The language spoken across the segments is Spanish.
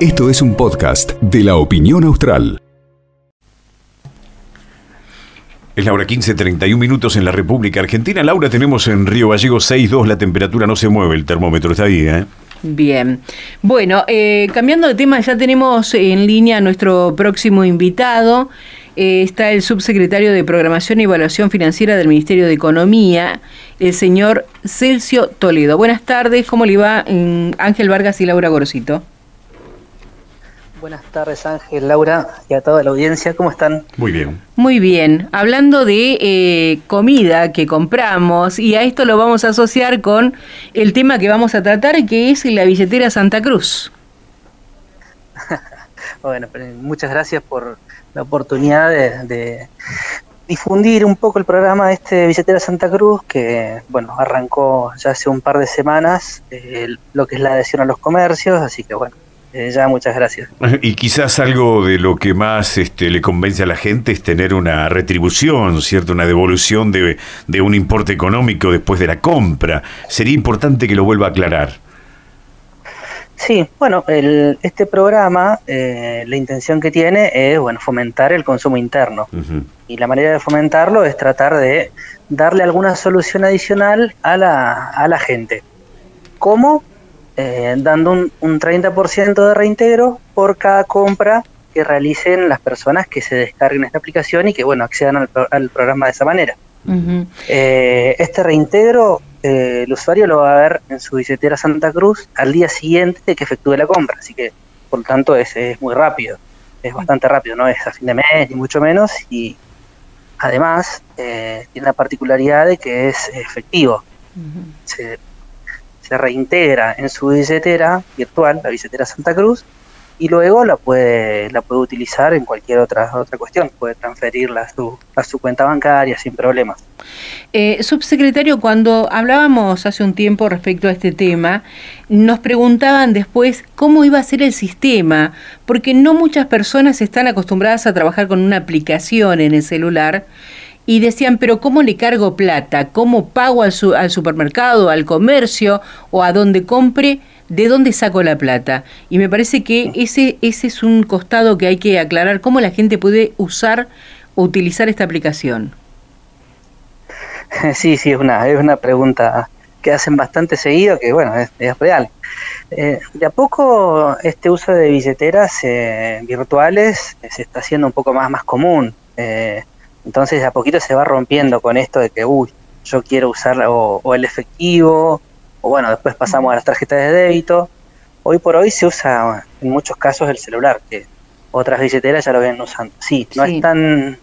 Esto es un podcast de la opinión austral. Es la hora 15, 31 minutos en la República Argentina. Laura, tenemos en Río Gallego 6.2, la temperatura no se mueve, el termómetro está ahí, ¿eh? Bien. Bueno, eh, cambiando de tema, ya tenemos en línea a nuestro próximo invitado. Eh, está el subsecretario de Programación y Evaluación Financiera del Ministerio de Economía, el señor Celso Toledo. Buenas tardes, ¿cómo le va mm, Ángel Vargas y Laura Gorosito? Buenas tardes Ángel, Laura y a toda la audiencia, ¿cómo están? Muy bien. Muy bien, hablando de eh, comida que compramos y a esto lo vamos a asociar con el tema que vamos a tratar que es la billetera Santa Cruz. Bueno, muchas gracias por la oportunidad de, difundir un poco el programa de este Billetera Santa Cruz, que bueno, arrancó ya hace un par de semanas, eh, lo que es la adhesión a los comercios, así que bueno, eh, ya muchas gracias. Y quizás algo de lo que más este, le convence a la gente es tener una retribución, ¿cierto? Una devolución de, de un importe económico después de la compra. Sería importante que lo vuelva a aclarar. Sí, bueno, el, este programa, eh, la intención que tiene es bueno fomentar el consumo interno. Y la manera de fomentarlo es tratar de darle alguna solución adicional a la, a la gente. ¿Cómo? Eh, dando un, un 30% de reintegro por cada compra que realicen las personas que se descarguen esta aplicación y que bueno accedan al, al programa de esa manera. Eh, este reintegro eh, el usuario lo va a ver en su billetera Santa Cruz al día siguiente de que efectúe la compra, así que por lo tanto es, es muy rápido, es bastante rápido, no es a fin de mes ni mucho menos y además eh, tiene la particularidad de que es efectivo, se, se reintegra en su billetera virtual, la billetera Santa Cruz, y luego la puede la puede utilizar en cualquier otra otra cuestión. Puede transferirla a su, a su cuenta bancaria sin problemas eh, subsecretario cuando hablábamos hace un tiempo respecto a este tema nos preguntaban después cómo iba a ser el sistema porque no muchas personas están acostumbradas a trabajar con una aplicación en el celular y decían, pero ¿cómo le cargo plata? ¿Cómo pago al, su, al supermercado, al comercio o a donde compre? de dónde saco la plata. Y me parece que ese, ese es un costado que hay que aclarar, cómo la gente puede usar o utilizar esta aplicación. Sí, sí, es una, es una pregunta que hacen bastante seguido, que bueno, es, real. Eh, de a poco este uso de billeteras eh, virtuales se está haciendo un poco más, más común. Eh, entonces de a poquito se va rompiendo con esto de que, uy, yo quiero usar o el efectivo o bueno, después pasamos a las tarjetas de débito. Hoy por hoy se usa en muchos casos el celular, que otras billeteras ya lo vienen usando. Sí, no es tan...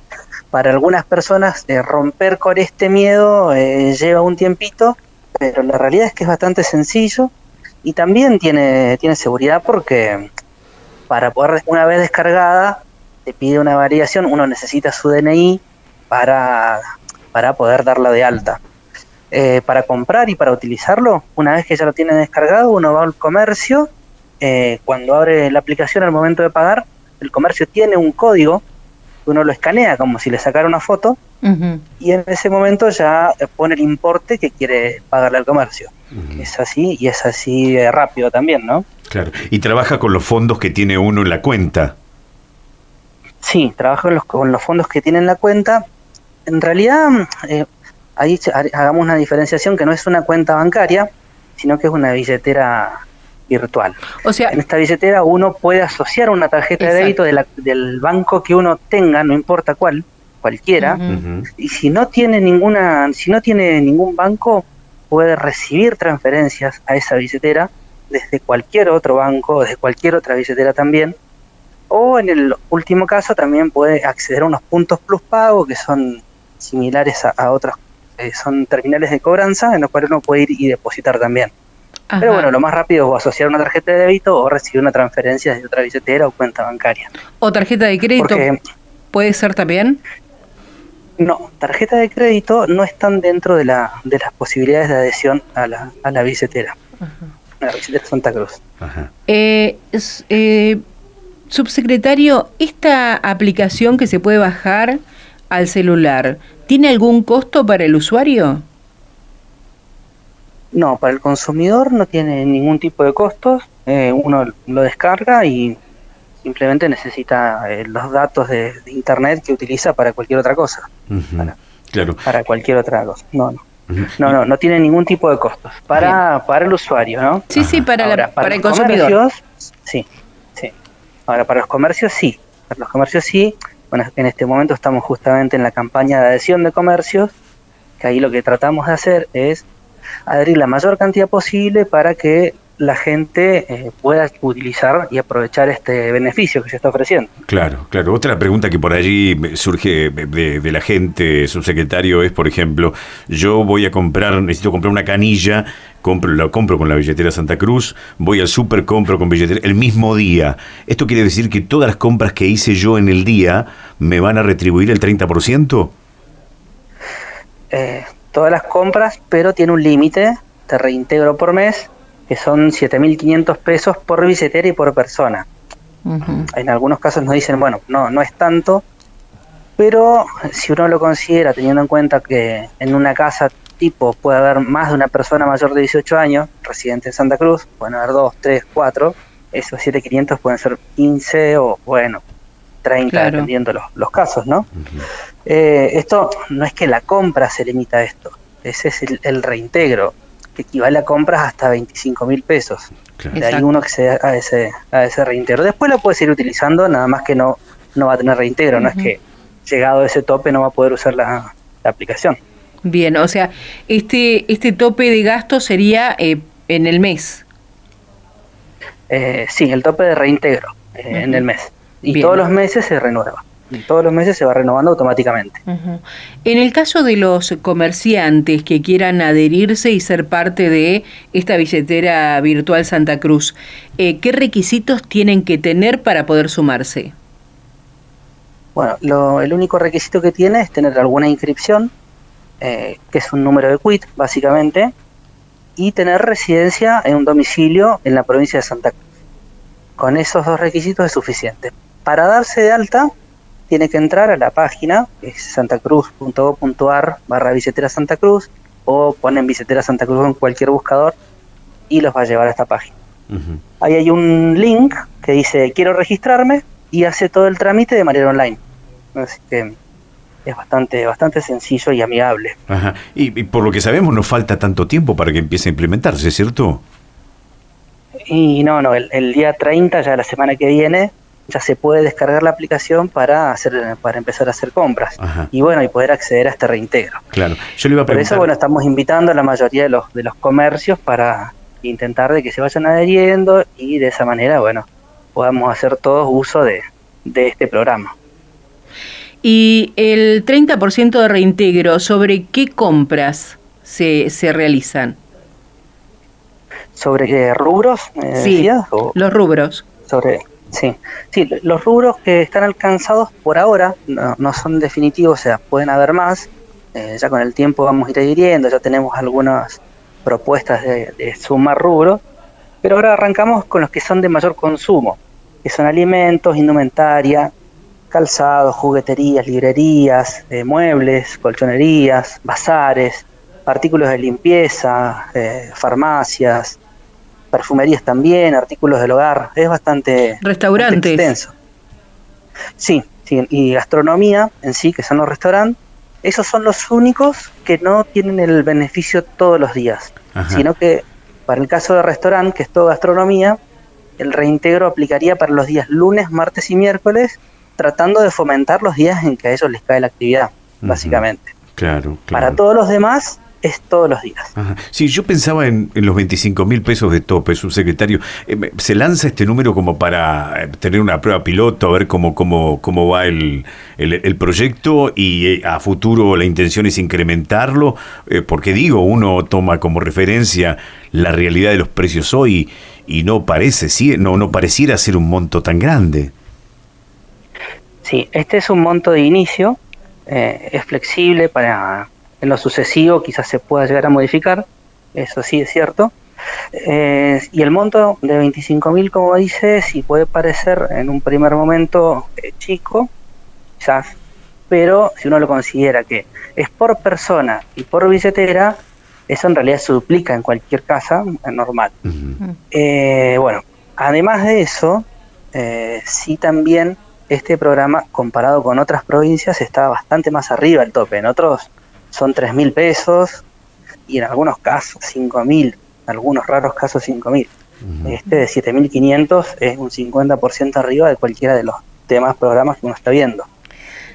Para algunas personas eh, romper con este miedo eh, lleva un tiempito, pero la realidad es que es bastante sencillo y también tiene, tiene seguridad porque para poder, una vez descargada, te pide una variación, uno necesita su DNI para, para poder darla de alta. Eh, para comprar y para utilizarlo, una vez que ya lo tiene descargado, uno va al comercio, eh, cuando abre la aplicación al momento de pagar, el comercio tiene un código, uno lo escanea como si le sacara una foto, y en ese momento ya pone el importe que quiere pagarle al comercio. Es así y es así rápido también, ¿no? Claro. ¿Y trabaja con los fondos que tiene uno en la cuenta? Sí, trabaja con los, con los fondos que tiene en la cuenta. En realidad, eh, ahí hagamos una diferenciación que no es una cuenta bancaria, sino que es una billetera virtual. O sea, en esta billetera uno puede asociar una tarjeta de débito del banco que uno tenga, no importa cuál, cualquiera, y si no tiene ninguna, si no tiene ningún banco, puede recibir transferencias a esa billetera desde cualquier otro banco, desde cualquier otra billetera también, o en el último caso también puede acceder a unos puntos plus pago que son similares a, a otras eh, son terminales de cobranza en los cuales uno puede ir y depositar también. Pero bueno, lo más rápido es asociar una tarjeta de débito o recibir una transferencia desde otra billetera o cuenta bancaria. ¿O tarjeta de crédito? ¿Puede ser también? No, tarjeta de crédito no están dentro de, la, de las posibilidades de adhesión a la, a la billetera. A la billetera Santa Cruz. Eh, eh, subsecretario, esta aplicación que se puede bajar al celular, ¿tiene algún costo para el usuario? No, para el consumidor no tiene ningún tipo de costos. Eh, uno lo descarga y simplemente necesita eh, los datos de, internet que utiliza para cualquier otra cosa. para, claro. Para cualquier otra cosa. No, no. No, no, no tiene ningún tipo de costos para, para el usuario, ¿no? Sí, sí, para, para, el consumidor. Sí, sí. Ahora, para los comercios sí. Para los comercios sí. Bueno, en este momento estamos justamente en la campaña de adhesión de comercios, que ahí lo que tratamos de hacer es adherir la mayor cantidad posible para que la gente eh, pueda utilizar y aprovechar este beneficio que se está ofreciendo. Claro, claro. Otra pregunta que por allí surge de, la gente, subsecretario, es, por ejemplo, yo voy a comprar, necesito comprar una canilla, compro, la compro con la billetera Santa Cruz, voy al súper, compro con billetera el mismo día. ¿Esto quiere decir que todas las compras que hice yo en el día me van a retribuir el 30%? Eh, todas las compras, pero tiene un límite de reintegro por mes que son 7.500 pesos por billetera y por persona. En algunos casos nos dicen, bueno, no, no es tanto, pero si uno lo considera teniendo en cuenta que en una casa tipo puede haber más de una persona mayor de 18 años, residente en Santa Cruz, pueden haber dos, tres, cuatro, esos 7.500 pueden ser 15 o, bueno, 30, dependiendo los, los casos, ¿no? Eh, esto no es que la compra se limita a esto, ese es el reintegro que equivale a compras hasta 25 mil pesos. De ahí uno accede a ese, a ese reintegro. Después lo puede seguir utilizando, nada más que no, no va a tener reintegro, no es que llegado a ese tope no va a poder usar la, aplicación. Bien, o sea, este, este tope de gasto sería eh, en el mes. Eh, sí, el tope de reintegro eh, en el mes. Y todos los meses se renueva todos los meses se va renovando automáticamente. En el caso de los comerciantes que quieran adherirse y ser parte de esta billetera virtual Santa Cruz, eh, ¿qué requisitos tienen que tener para poder sumarse? Bueno, el único requisito que tiene es tener alguna inscripción, eh, que es un número de quit, básicamente, y tener residencia en un domicilio en la provincia de Santa Cruz. Con esos dos requisitos es suficiente. Para darse de alta, tiene que entrar a la página, es santacruz.gov.ar barra billetera Santa Cruz, o ponen billetera Santa Cruz en cualquier buscador y los va a llevar a esta página. Ahí hay un link que dice quiero registrarme y hace todo el trámite de manera online. Así que es bastante, bastante sencillo y amigable. Y, por lo que sabemos no falta tanto tiempo para que empiece a implementarse, ¿cierto? Y no, no, el, el día 30, ya la semana que viene, ya se puede descargar la aplicación para hacer para empezar a hacer compras y bueno y poder acceder a este reintegro. Claro. Yo le iba a por eso bueno estamos invitando a la mayoría de los de los comercios para intentar de que se vayan adheriendo y de esa manera bueno podamos hacer todos uso de, de este programa. Y el 30% de reintegro sobre qué compras se, se realizan sobre qué rubros sí, los rubros. sobre Sí, sí, los rubros que están alcanzados por ahora no, son definitivos, o sea, pueden haber más. Eh, ya con el tiempo vamos a ir adhiriendo, ya tenemos algunas propuestas de, sumar rubros, pero ahora arrancamos con los que son de mayor consumo, que son alimentos, indumentaria, calzados, jugueterías, librerías, eh, muebles, colchonerías, bazares, artículos de limpieza, eh, farmacias, perfumerías también, artículos del hogar, es bastante, Restaurantes. extenso. Sí, sí, y gastronomía en sí, que son los restaurantes, esos son los únicos que no tienen el beneficio todos los días, sino que para el caso de restaurante, que es todo gastronomía, el reintegro aplicaría para los días lunes, martes y miércoles, tratando de fomentar los días en que a ellos les cae la actividad, básicamente. Claro, claro. Para todos los demás, es todos los días. Sí, yo pensaba en, los 25 mil pesos de tope, subsecretario. Eh, ¿Se lanza este número como para eh, tener una prueba piloto, a ver cómo, cómo, cómo va el, el, proyecto y eh, a futuro la intención es incrementarlo? porque digo, uno toma como referencia la realidad de los precios hoy y no parece, sí, no, no pareciera ser un monto tan grande. Sí, este es un monto de inicio, es flexible para en lo sucesivo quizás se pueda llegar a modificar, eso sí es cierto. Eh, y el monto de 25.000, como dice, sí puede parecer en un primer momento eh, chico, quizás, pero si uno lo considera que es por persona y por billetera, Eso en realidad se duplica en cualquier casa normal. Eh, bueno, además de eso, eh, sí también este programa, comparado con otras provincias, está bastante más arriba el tope. En otros son 3 mil pesos y en algunos casos 5 mil, en algunos raros casos 5 mil. Este de 7.500 es un 50% arriba de cualquiera de los demás programas que uno está viendo.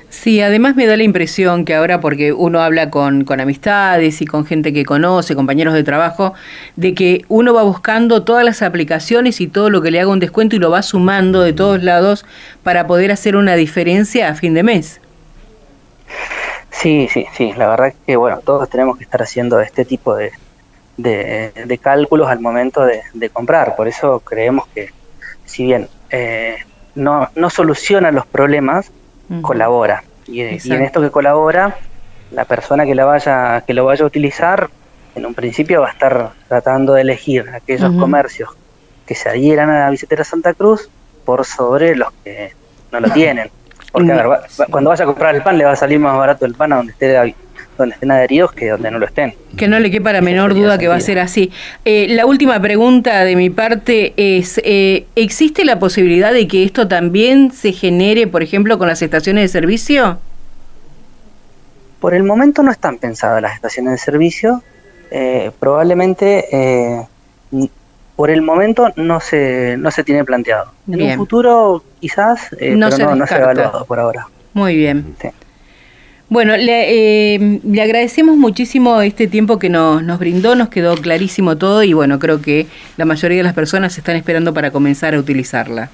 Sí, además me da la impresión que ahora, porque uno habla con, con, amistades y con gente que conoce, compañeros de trabajo, de que uno va buscando todas las aplicaciones y todo lo que le haga un descuento y lo va sumando de todos lados para poder hacer una diferencia a fin de mes. Sí, sí, sí, la verdad es que bueno, todos tenemos que estar haciendo este tipo de, de, cálculos al momento de, comprar, por eso creemos que si bien eh, no, no soluciona los problemas, colabora. Y, en esto que colabora, la persona que la vaya, que lo vaya a utilizar, en un principio va a estar tratando de elegir aquellos comercios que se adhieran a la billetera Santa Cruz por sobre los que no lo tienen. Porque a ver, cuando vaya a comprar el pan le va a salir más barato el pan a donde esté donde estén adheridos que donde no lo estén. Que no le quepa la menor duda que va a ser así. Eh, la última pregunta de mi parte es, eh, ¿existe la posibilidad de que esto también se genere, por ejemplo, con las estaciones de servicio? Por el momento no están pensadas las estaciones de servicio. Eh, probablemente por el momento no se, no se tiene planteado. En un futuro quizás, no pero no, no se ha evaluado por ahora. Muy bien. Bueno, eh, le, agradecemos muchísimo este tiempo que nos, nos brindó, nos quedó clarísimo todo y bueno, creo que la mayoría de las personas están esperando para comenzar a utilizarla.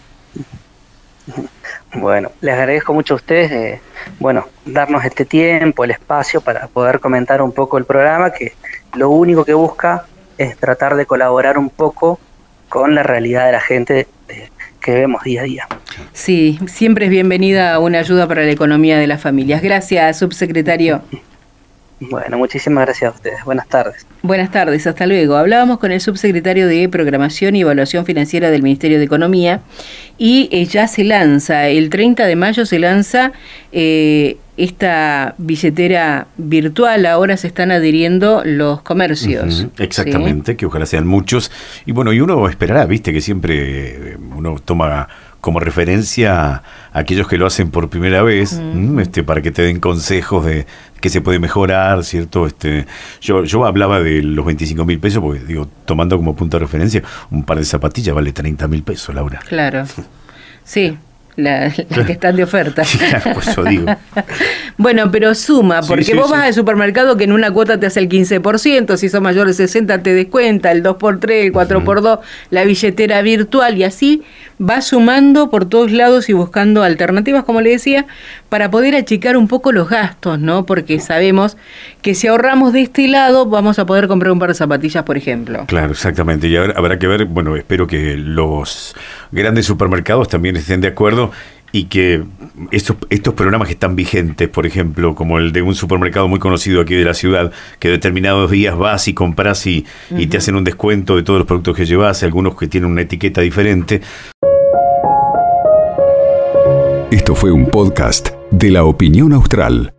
Bueno, les agradezco mucho a ustedes, eh, bueno, darnos este tiempo, el espacio para poder comentar un poco el programa, que lo único que busca es tratar de colaborar un poco con la realidad de la gente que vemos día a día. Sí, siempre es bienvenida una ayuda para la economía de las familias. Gracias, subsecretario. Bueno, muchísimas gracias a ustedes. Buenas tardes. Buenas tardes, hasta luego. Hablábamos con el subsecretario de Programación y Evaluación Financiera del Ministerio de Economía y eh, ya se lanza, el 30 de mayo se lanza eh, esta billetera virtual, ahora se están adhiriendo los comercios. exactamente, que ojalá sean muchos. Y bueno, y uno esperará, viste, que siempre eh, uno toma como referencia a aquellos que lo hacen por primera vez, este, para que te den consejos de que se puede mejorar, ¿cierto? Este, yo, yo hablaba de los 25 mil pesos, porque digo, tomando como punto de referencia, un par de zapatillas vale 30 mil pesos, Laura. Claro. Sí, la, que están de oferta. digo. bueno, pero suma, porque vos vas al supermercado que en una cuota te hace el 15%, si son mayores de 60 te descuenta, el 2x3, el 4x2, la billetera virtual y así vas sumando por todos lados y buscando alternativas, como le decía, para poder achicar un poco los gastos, ¿no? Porque sabemos que si ahorramos de este lado vamos a poder comprar un par de zapatillas, por ejemplo. Claro, exactamente. Y habrá que ver, bueno, espero que los grandes supermercados también estén de acuerdo y que estos, estos programas que están vigentes, por ejemplo, como el de un supermercado muy conocido aquí de la ciudad, que determinados días vas y compras y, y te hacen un descuento de todos los productos que llevas, algunos que tienen una etiqueta diferente. Esto fue un podcast de la opinión austral.